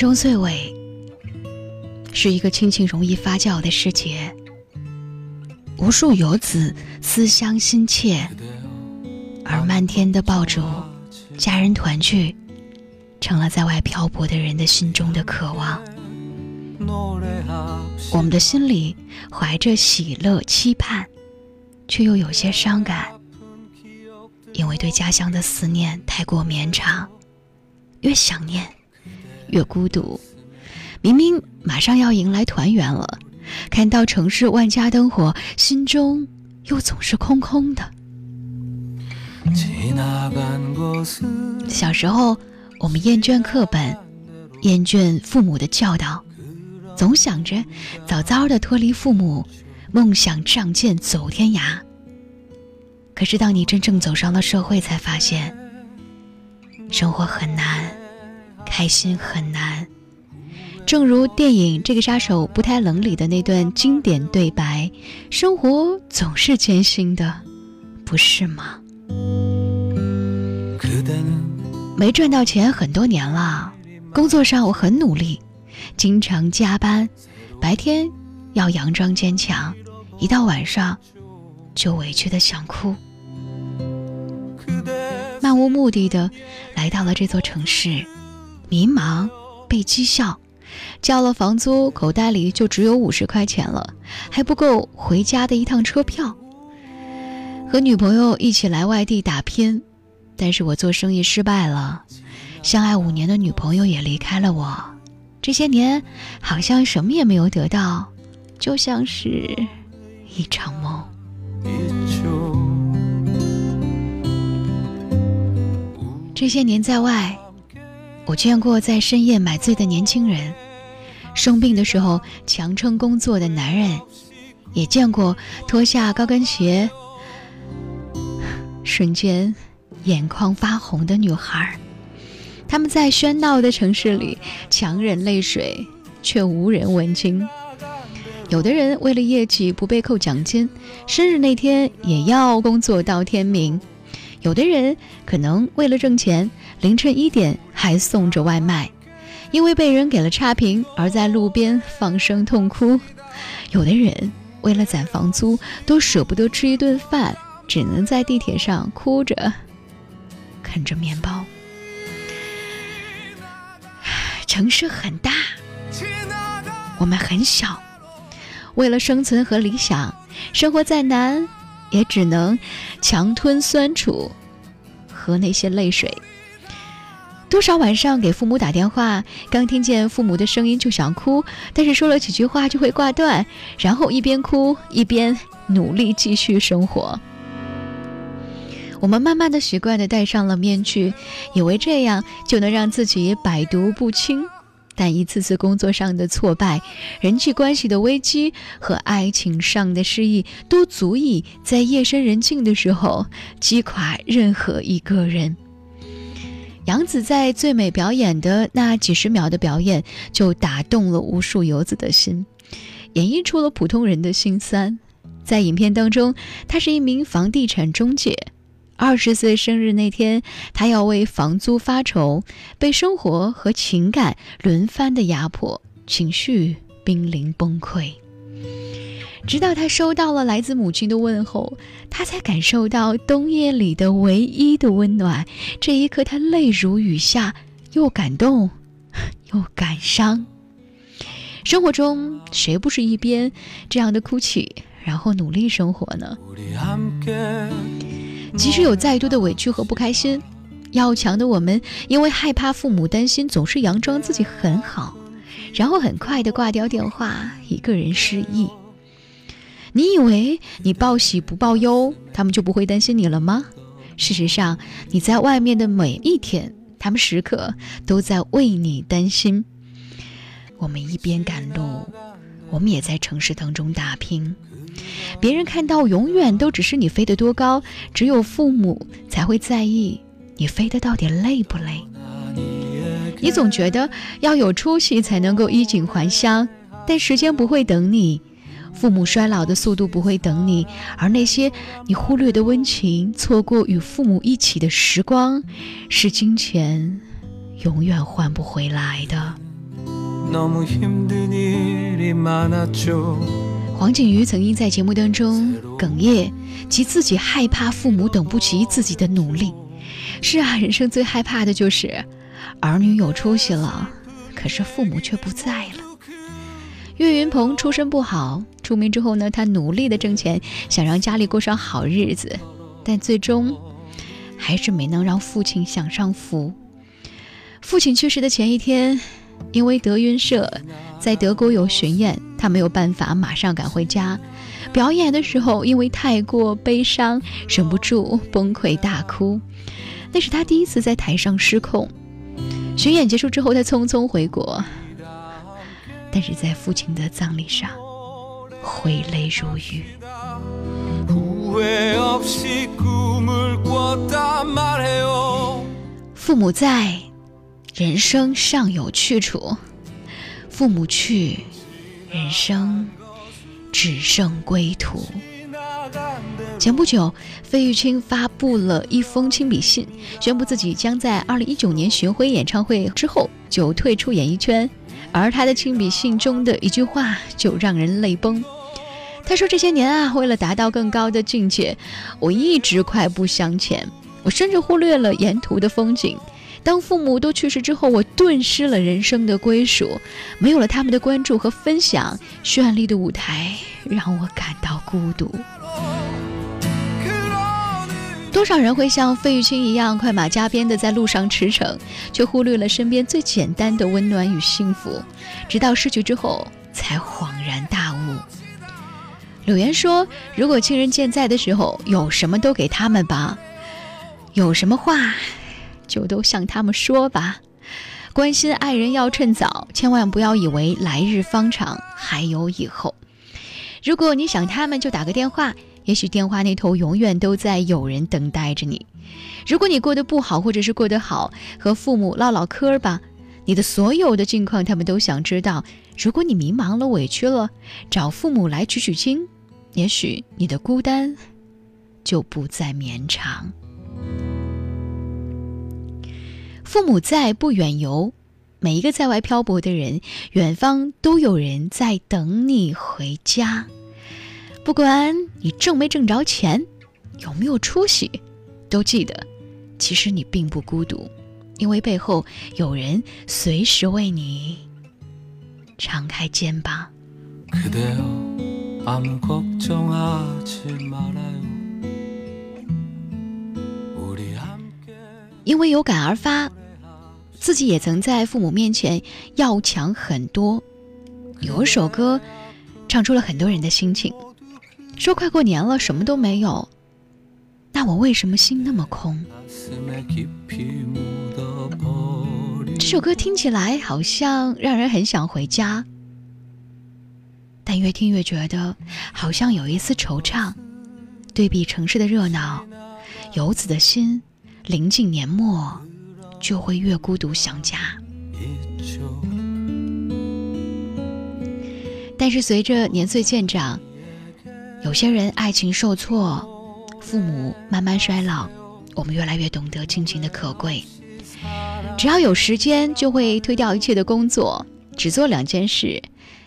中岁尾，是一个亲情容易发酵的时节，无数游子思乡心切，而漫天的爆竹，家人团聚，成了在外漂泊的人的心中的渴望。我们的心里怀着喜乐期盼，却又有些伤感，因为对家乡的思念太过绵长，越想念。越孤独，明明马上要迎来团圆了，看到城市万家灯火，心中又总是空空的。小时候，我们厌倦课本，厌倦父母的教导，总想着早早的脱离父母，梦想仗剑走天涯。可是，当你真正走上了社会，才发现生活很难。开心很难，正如电影《这个杀手不太冷》里的那段经典对白：“生活总是艰辛的，不是吗？”没赚到钱很多年了，工作上我很努力，经常加班，白天要佯装坚强，一到晚上就委屈的想哭，漫无目的的来到了这座城市。迷茫，被讥笑，交了房租，口袋里就只有五十块钱了，还不够回家的一趟车票。和女朋友一起来外地打拼，但是我做生意失败了，相爱五年的女朋友也离开了我，这些年好像什么也没有得到，就像是一场梦。这些年在外。我见过在深夜买醉的年轻人，生病的时候强撑工作的男人，也见过脱下高跟鞋，瞬间眼眶发红的女孩。他们在喧闹的城市里强忍泪水，却无人问津。有的人为了业绩不被扣奖金，生日那天也要工作到天明。有的人可能为了挣钱，凌晨一点还送着外卖，因为被人给了差评而在路边放声痛哭；有的人为了攒房租，都舍不得吃一顿饭，只能在地铁上哭着啃着面包。城市很大，我们很小，为了生存和理想，生活再难。也只能强吞酸楚，和那些泪水。多少晚上给父母打电话，刚听见父母的声音就想哭，但是说了几句话就会挂断，然后一边哭一边努力继续生活。我们慢慢的习惯的戴上了面具，以为这样就能让自己百毒不侵。但一次次工作上的挫败、人际关系的危机和爱情上的失意，都足以在夜深人静的时候击垮任何一个人。杨紫在最美表演的那几十秒的表演，就打动了无数游子的心，演绎出了普通人的心酸。在影片当中，她是一名房地产中介。二十岁生日那天，他要为房租发愁，被生活和情感轮番的压迫，情绪濒临崩溃。直到他收到了来自母亲的问候，他才感受到冬夜里的唯一的温暖。这一刻，他泪如雨下，又感动，又感伤。生活中，谁不是一边这样的哭泣，然后努力生活呢？即使有再多的委屈和不开心，要强的我们因为害怕父母担心，总是佯装自己很好，然后很快的挂掉电话，一个人失忆。你以为你报喜不报忧，他们就不会担心你了吗？事实上，你在外面的每一天，他们时刻都在为你担心。我们一边赶路，我们也在城市当中打拼。别人看到永远都只是你飞得多高，只有父母才会在意你飞得到底累不累。你总觉得要有出息才能够衣锦还乡，但时间不会等你，父母衰老的速度不会等你，而那些你忽略的温情，错过与父母一起的时光，是金钱永远换不回来的。黄景瑜曾经在节目当中哽咽，及自己害怕父母等不及自己的努力。是啊，人生最害怕的就是儿女有出息了，可是父母却不在了。岳云鹏出身不好，出名之后呢，他努力的挣钱，想让家里过上好日子，但最终还是没能让父亲享上福。父亲去世的前一天，因为德云社在德国有巡演，他没有办法马上赶回家。表演的时候，因为太过悲伤，忍不住崩溃大哭。那是他第一次在台上失控。巡演结束之后，他匆匆回国，但是在父亲的葬礼上，挥泪如雨。父母在，人生尚有去处；父母去，人生只剩归途。前不久，费玉清发布了一封亲笔信，宣布自己将在二零一九年巡回演唱会之后就退出演艺圈。而他的亲笔信中的一句话就让人泪崩。他说：“这些年啊，为了达到更高的境界，我一直快步向前，我甚至忽略了沿途的风景。当父母都去世之后，我顿失了人生的归属，没有了他们的关注和分享，绚丽的舞台让我感到孤独。”多少人会像费玉清一样快马加鞭的在路上驰骋，却忽略了身边最简单的温暖与幸福，直到失去之后才恍然大悟。柳岩说：“如果亲人健在的时候，有什么都给他们吧，有什么话就都向他们说吧。关心爱人要趁早，千万不要以为来日方长，还有以后。如果你想他们，就打个电话。”也许电话那头永远都在有人等待着你。如果你过得不好，或者是过得好，和父母唠唠嗑吧。你的所有的近况，他们都想知道。如果你迷茫了、委屈了，找父母来取取经，也许你的孤单就不再绵长。父母在，不远游。每一个在外漂泊的人，远方都有人在等你回家。不管你挣没挣着钱，有没有出息，都记得，其实你并不孤独，因为背后有人随时为你敞开肩膀。因为有感而发，自己也曾在父母面前要强很多。有一首歌，唱出了很多人的心情。说快过年了，什么都没有，那我为什么心那么空？这首歌听起来好像让人很想回家，但越听越觉得好像有一丝惆怅。对比城市的热闹，游子的心临近年末就会越孤独想家。但是随着年岁渐长。有些人爱情受挫，父母慢慢衰老，我们越来越懂得亲情的可贵。只要有时间，就会推掉一切的工作，只做两件事：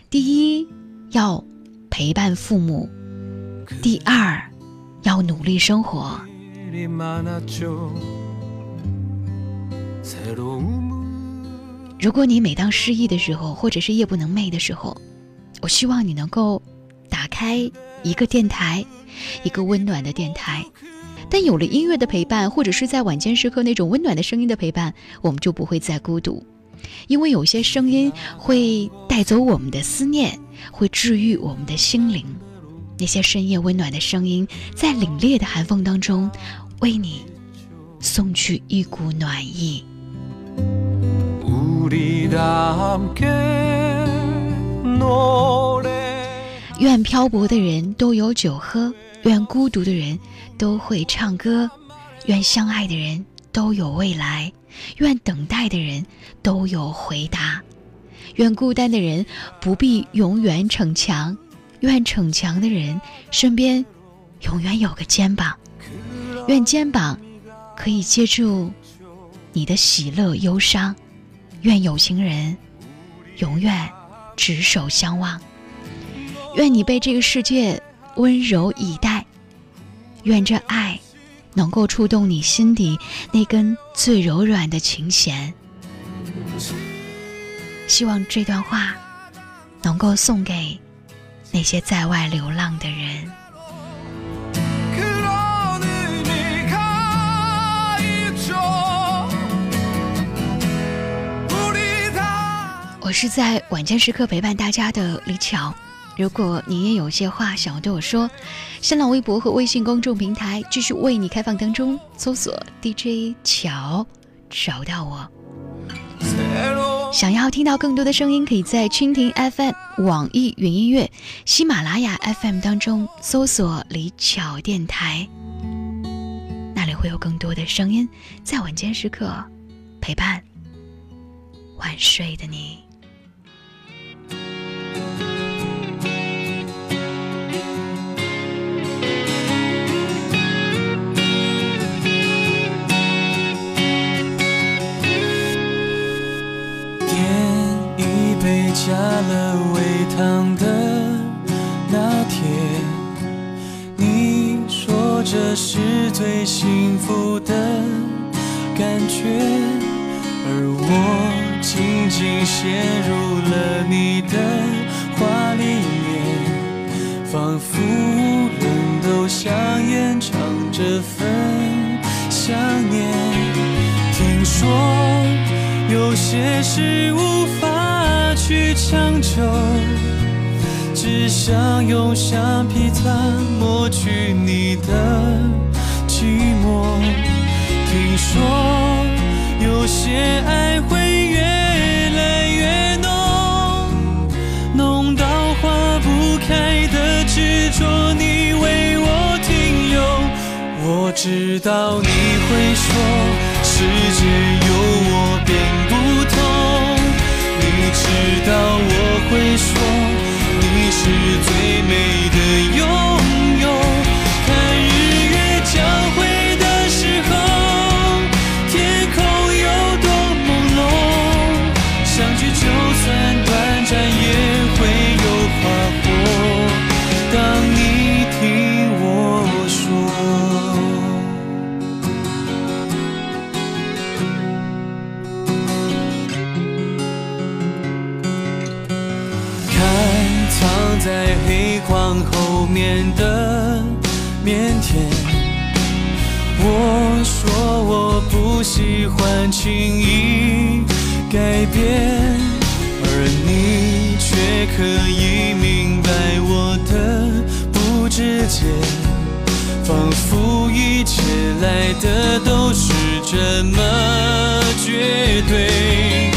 第一，要陪伴父母；第二，要努力生活。如果你每当失意的时候，或者是夜不能寐的时候，我希望你能够打开。一个电台，一个温暖的电台，但有了音乐的陪伴，或者是在晚间时刻那种温暖的声音的陪伴，我们就不会再孤独，因为有些声音会带走我们的思念，会治愈我们的心灵。那些深夜温暖的声音，在凛冽的寒风当中，为你送去一股暖意。愿漂泊的人都有酒喝，愿孤独的人都会唱歌，愿相爱的人都有未来，愿等待的人都有回答，愿孤单的人不必永远逞强，愿逞强的人身边永远有个肩膀，愿肩膀可以接住你的喜乐忧伤，愿有情人永远执手相望。愿你被这个世界温柔以待，愿这爱能够触动你心底那根最柔软的琴弦。希望这段话能够送给那些在外流浪的人。是在晚间时刻陪伴大家的李巧。如果你也有些话想要对我说，新浪微博和微信公众平台继续为你开放当中，搜索 DJ 巧找到我。想要听到更多的声音，可以在蜻蜓 FM、网易云音乐、喜马拉雅 FM 当中搜索李巧电台，那里会有更多的声音在晚间时刻陪伴晚睡的你。加了微糖的那天，你说这是最幸福的感觉，而我紧紧陷入了你的话里面，仿佛人都想演唱这份想念。听说有些事无法。强求，只想用橡皮擦抹去你的寂寞。听说有些爱会越来越浓，浓到化不开的执着，你为我停留。我知道你会说，世界有我并在黑框后面的腼腆，我说我不喜欢轻易改变，而你却可以明白我的不直接，仿佛一切来的都是这么绝对。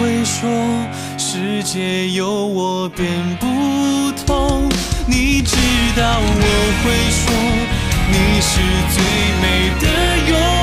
会说世界有我变不同，你知道我会说你。是最美的拥